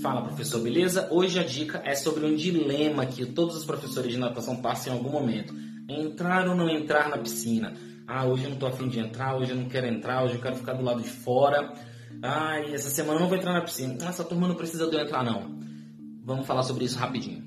Fala professor, beleza? Hoje a dica é sobre um dilema que todos os professores de natação passam em algum momento. Entrar ou não entrar na piscina? Ah, hoje eu não tô afim de entrar, hoje eu não quero entrar, hoje eu quero ficar do lado de fora. Ah, essa semana eu não vou entrar na piscina. Essa turma não precisa de eu entrar não. Vamos falar sobre isso rapidinho.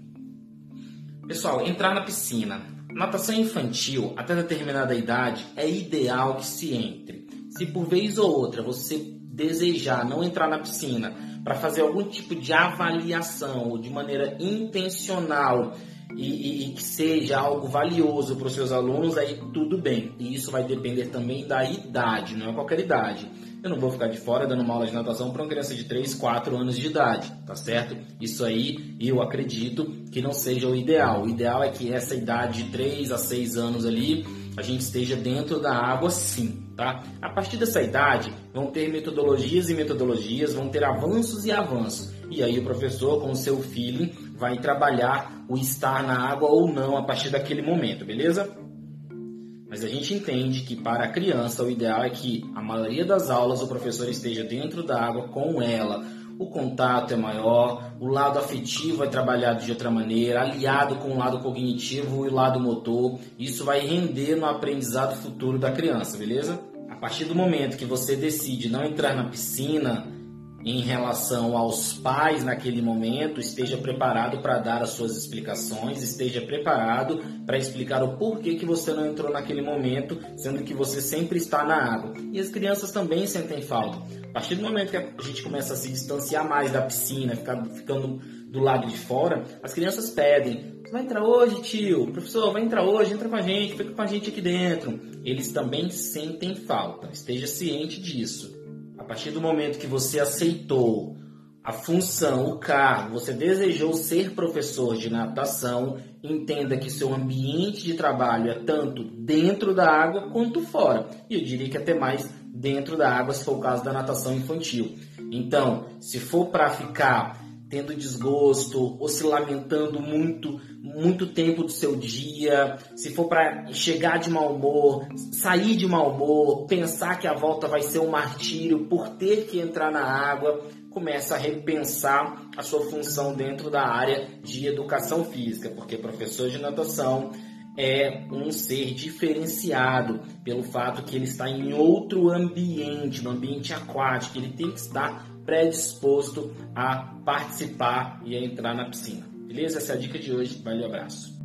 Pessoal, entrar na piscina. Natação infantil, até determinada idade, é ideal que se entre. Se por vez ou outra você desejar não entrar na piscina para fazer algum tipo de avaliação de maneira intencional e, e, e que seja algo valioso para os seus alunos, aí tudo bem. E isso vai depender também da idade, não é qualquer idade. Eu não vou ficar de fora dando uma aula de natação para uma criança de 3, 4 anos de idade, tá certo? Isso aí eu acredito que não seja o ideal. O ideal é que essa idade de 3 a 6 anos ali a gente esteja dentro da água sim, tá? A partir dessa idade vão ter metodologias e metodologias, vão ter avanços e avanços. E aí o professor com o seu filho vai trabalhar o estar na água ou não a partir daquele momento, beleza? Mas a gente entende que para a criança o ideal é que a maioria das aulas o professor esteja dentro da água com ela. O contato é maior, o lado afetivo é trabalhado de outra maneira, aliado com o lado cognitivo e o lado motor. Isso vai render no aprendizado futuro da criança, beleza? A partir do momento que você decide não entrar na piscina, em relação aos pais naquele momento, esteja preparado para dar as suas explicações, esteja preparado para explicar o porquê que você não entrou naquele momento, sendo que você sempre está na água. E as crianças também sentem falta. A partir do momento que a gente começa a se distanciar mais da piscina, ficar, ficando do lado de fora, as crianças pedem: vai entrar hoje, tio? Professor, vai entrar hoje, entra com a gente, fica com a gente aqui dentro. Eles também sentem falta, esteja ciente disso. A partir do momento que você aceitou a função, o cargo, você desejou ser professor de natação, entenda que seu ambiente de trabalho é tanto dentro da água quanto fora. E eu diria que até mais dentro da água, se for o caso da natação infantil. Então, se for para ficar tendo desgosto ou se lamentando muito, muito tempo do seu dia, se for para chegar de mau humor, sair de mau humor, pensar que a volta vai ser um martírio por ter que entrar na água, começa a repensar a sua função dentro da área de educação física, porque professor de natação é um ser diferenciado pelo fato que ele está em outro ambiente, no ambiente aquático, ele tem que estar predisposto a participar e a entrar na piscina. Beleza? Essa é a dica de hoje. Valeu, abraço.